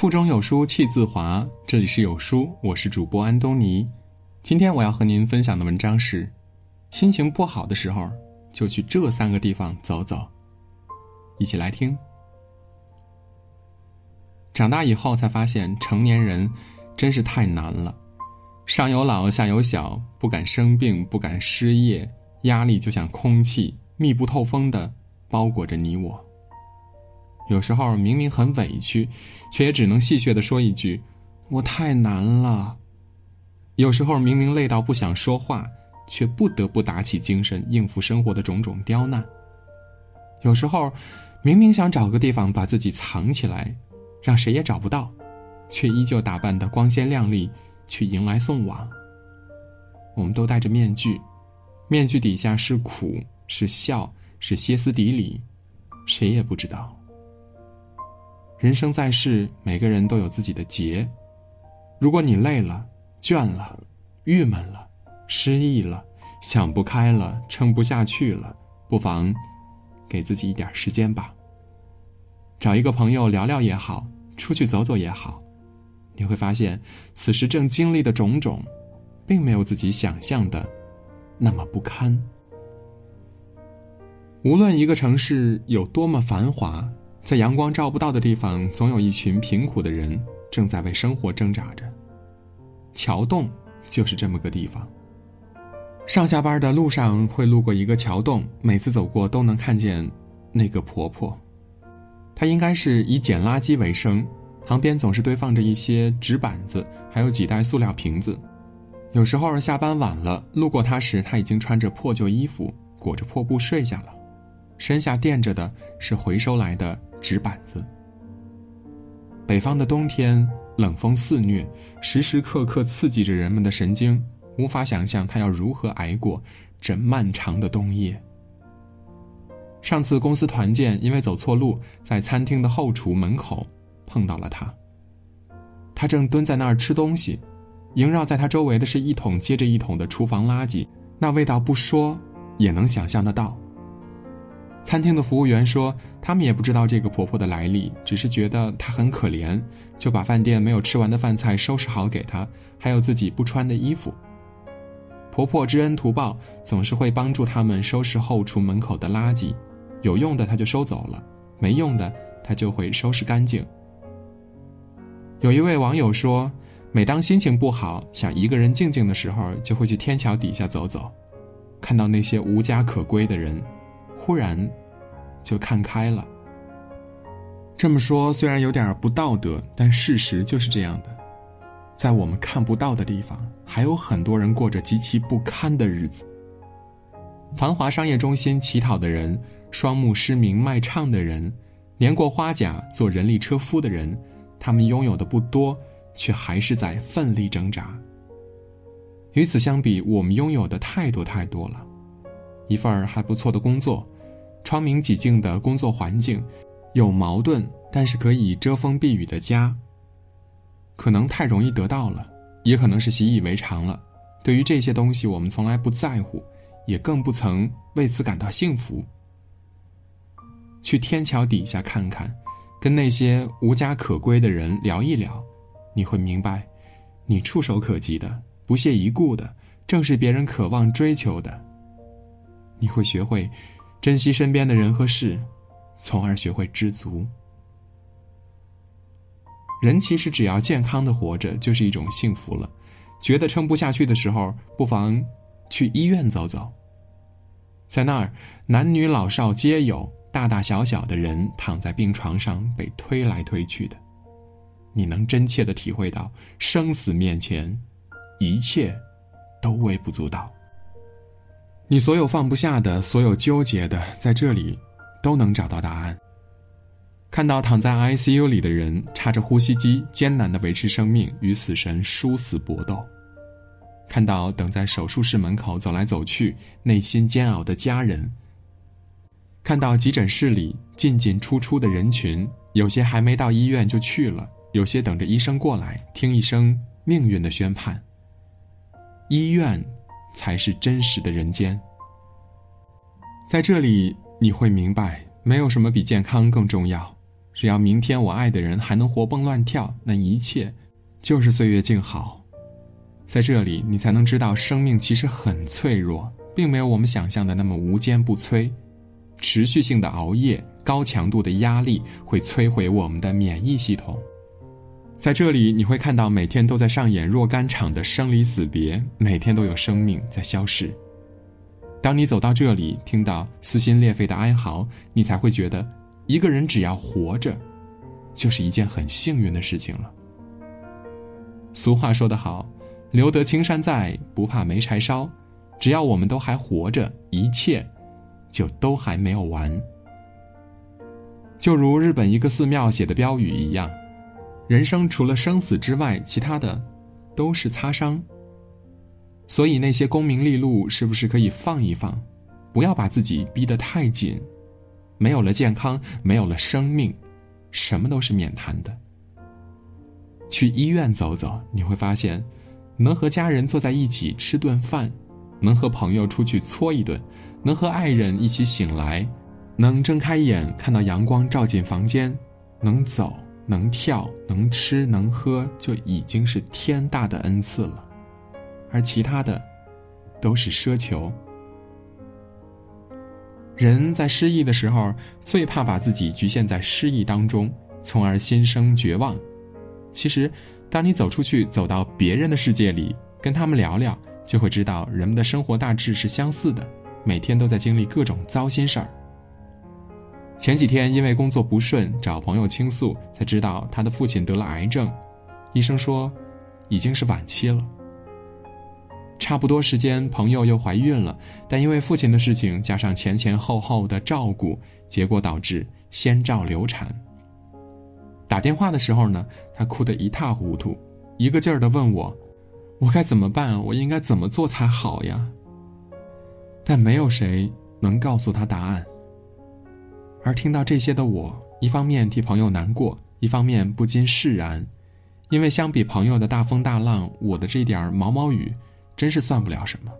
腹中有书气自华，这里是有书，我是主播安东尼。今天我要和您分享的文章是：心情不好的时候，就去这三个地方走走。一起来听。长大以后才发现，成年人真是太难了，上有老下有小，不敢生病，不敢失业，压力就像空气，密不透风的包裹着你我。有时候明明很委屈，却也只能戏谑的说一句：“我太难了。”有时候明明累到不想说话，却不得不打起精神应付生活的种种刁难。有时候明明想找个地方把自己藏起来，让谁也找不到，却依旧打扮的光鲜亮丽去迎来送往。我们都戴着面具，面具底下是苦，是笑，是歇斯底里，谁也不知道。人生在世，每个人都有自己的劫。如果你累了、倦了、郁闷了、失意了、想不开了、撑不下去了，不妨给自己一点时间吧。找一个朋友聊聊也好，出去走走也好，你会发现，此时正经历的种种，并没有自己想象的那么不堪。无论一个城市有多么繁华。在阳光照不到的地方，总有一群贫苦的人正在为生活挣扎着。桥洞就是这么个地方。上下班的路上会路过一个桥洞，每次走过都能看见那个婆婆。她应该是以捡垃圾为生，旁边总是堆放着一些纸板子，还有几袋塑料瓶子。有时候下班晚了，路过她时，她已经穿着破旧衣服，裹着破布睡下了，身下垫着的是回收来的。纸板子。北方的冬天，冷风肆虐，时时刻刻刺激着人们的神经，无法想象他要如何挨过这漫长的冬夜。上次公司团建，因为走错路，在餐厅的后厨门口碰到了他。他正蹲在那儿吃东西，萦绕在他周围的是一桶接着一桶的厨房垃圾，那味道不说也能想象得到。餐厅的服务员说：“他们也不知道这个婆婆的来历，只是觉得她很可怜，就把饭店没有吃完的饭菜收拾好给她，还有自己不穿的衣服。婆婆知恩图报，总是会帮助他们收拾后厨门口的垃圾，有用的她就收走了，没用的她就会收拾干净。”有一位网友说：“每当心情不好，想一个人静静的时候，就会去天桥底下走走，看到那些无家可归的人。”忽然，就看开了。这么说虽然有点不道德，但事实就是这样的。在我们看不到的地方，还有很多人过着极其不堪的日子。繁华商业中心乞讨的人，双目失明卖唱的人，年过花甲做人力车夫的人，他们拥有的不多，却还是在奋力挣扎。与此相比，我们拥有的太多太多了。一份还不错的工作，窗明几净的工作环境，有矛盾但是可以遮风避雨的家。可能太容易得到了，也可能是习以为常了。对于这些东西，我们从来不在乎，也更不曾为此感到幸福。去天桥底下看看，跟那些无家可归的人聊一聊，你会明白，你触手可及的、不屑一顾的，正是别人渴望追求的。你会学会珍惜身边的人和事，从而学会知足。人其实只要健康的活着，就是一种幸福了。觉得撑不下去的时候，不妨去医院走走。在那儿，男女老少皆有，大大小小的人躺在病床上被推来推去的，你能真切的体会到生死面前，一切都微不足道。你所有放不下的，所有纠结的，在这里都能找到答案。看到躺在 ICU 里的人插着呼吸机，艰难的维持生命，与死神殊死搏斗；看到等在手术室门口走来走去，内心煎熬的家人；看到急诊室里进进出出的人群，有些还没到医院就去了，有些等着医生过来听一声命运的宣判。医院。才是真实的人间。在这里，你会明白，没有什么比健康更重要。只要明天我爱的人还能活蹦乱跳，那一切就是岁月静好。在这里，你才能知道生命其实很脆弱，并没有我们想象的那么无坚不摧。持续性的熬夜、高强度的压力会摧毁我们的免疫系统。在这里，你会看到每天都在上演若干场的生离死别，每天都有生命在消逝。当你走到这里，听到撕心裂肺的哀嚎，你才会觉得，一个人只要活着，就是一件很幸运的事情了。俗话说得好，“留得青山在，不怕没柴烧。”只要我们都还活着，一切就都还没有完。就如日本一个寺庙写的标语一样。人生除了生死之外，其他的都是擦伤。所以那些功名利禄是不是可以放一放，不要把自己逼得太紧？没有了健康，没有了生命，什么都是免谈的。去医院走走，你会发现，能和家人坐在一起吃顿饭，能和朋友出去搓一顿，能和爱人一起醒来，能睁开眼看到阳光照进房间，能走。能跳、能吃、能喝，就已经是天大的恩赐了，而其他的，都是奢求。人在失意的时候，最怕把自己局限在失意当中，从而心生绝望。其实，当你走出去，走到别人的世界里，跟他们聊聊，就会知道人们的生活大致是相似的，每天都在经历各种糟心事儿。前几天因为工作不顺，找朋友倾诉，才知道他的父亲得了癌症，医生说，已经是晚期了。差不多时间，朋友又怀孕了，但因为父亲的事情，加上前前后后的照顾，结果导致先兆流产。打电话的时候呢，他哭得一塌糊涂，一个劲儿的问我，我该怎么办？我应该怎么做才好呀？但没有谁能告诉他答案。而听到这些的我，一方面替朋友难过，一方面不禁释然，因为相比朋友的大风大浪，我的这点毛毛雨，真是算不了什么。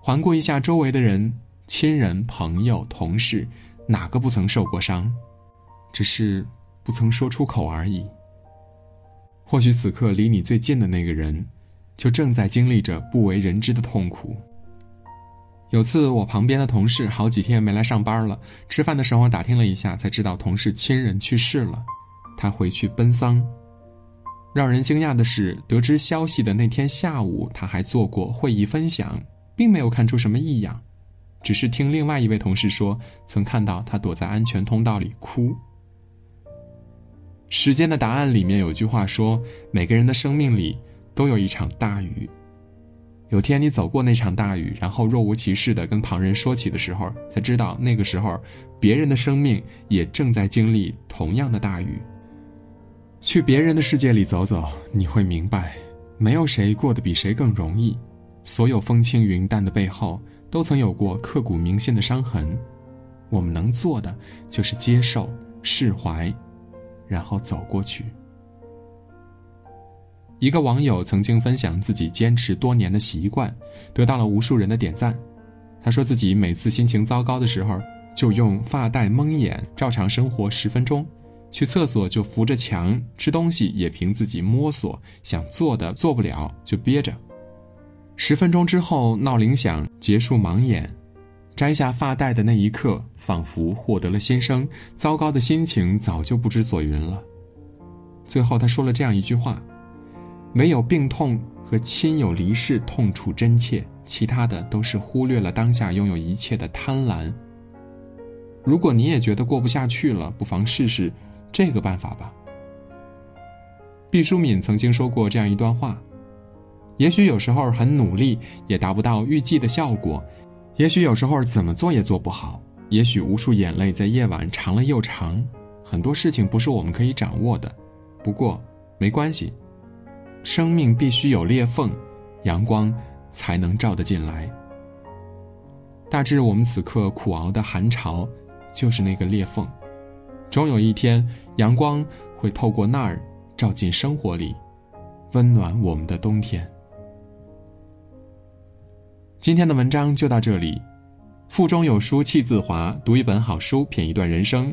环顾一下周围的人，亲人、朋友、同事，哪个不曾受过伤？只是不曾说出口而已。或许此刻离你最近的那个人，就正在经历着不为人知的痛苦。有次我旁边的同事好几天没来上班了，吃饭的时候打听了一下，才知道同事亲人去世了，他回去奔丧。让人惊讶的是，得知消息的那天下午，他还做过会议分享，并没有看出什么异样，只是听另外一位同事说，曾看到他躲在安全通道里哭。时间的答案里面有句话说，每个人的生命里都有一场大雨。有天你走过那场大雨，然后若无其事地跟旁人说起的时候，才知道那个时候，别人的生命也正在经历同样的大雨。去别人的世界里走走，你会明白，没有谁过得比谁更容易。所有风轻云淡的背后，都曾有过刻骨铭心的伤痕。我们能做的，就是接受、释怀，然后走过去。一个网友曾经分享自己坚持多年的习惯，得到了无数人的点赞。他说自己每次心情糟糕的时候，就用发带蒙眼，照常生活十分钟；去厕所就扶着墙，吃东西也凭自己摸索，想做的做不了就憋着。十分钟之后，闹铃响，结束盲眼，摘下发带的那一刻，仿佛获得了新生，糟糕的心情早就不知所云了。最后，他说了这样一句话。唯有病痛和亲友离世痛楚真切，其他的都是忽略了当下拥有一切的贪婪。如果你也觉得过不下去了，不妨试试这个办法吧。毕淑敏曾经说过这样一段话：也许有时候很努力也达不到预计的效果，也许有时候怎么做也做不好，也许无数眼泪在夜晚长了又长，很多事情不是我们可以掌握的。不过没关系。生命必须有裂缝，阳光才能照得进来。大致我们此刻苦熬的寒潮，就是那个裂缝。终有一天，阳光会透过那儿照进生活里，温暖我们的冬天。今天的文章就到这里。腹中有书气自华，读一本好书，品一段人生。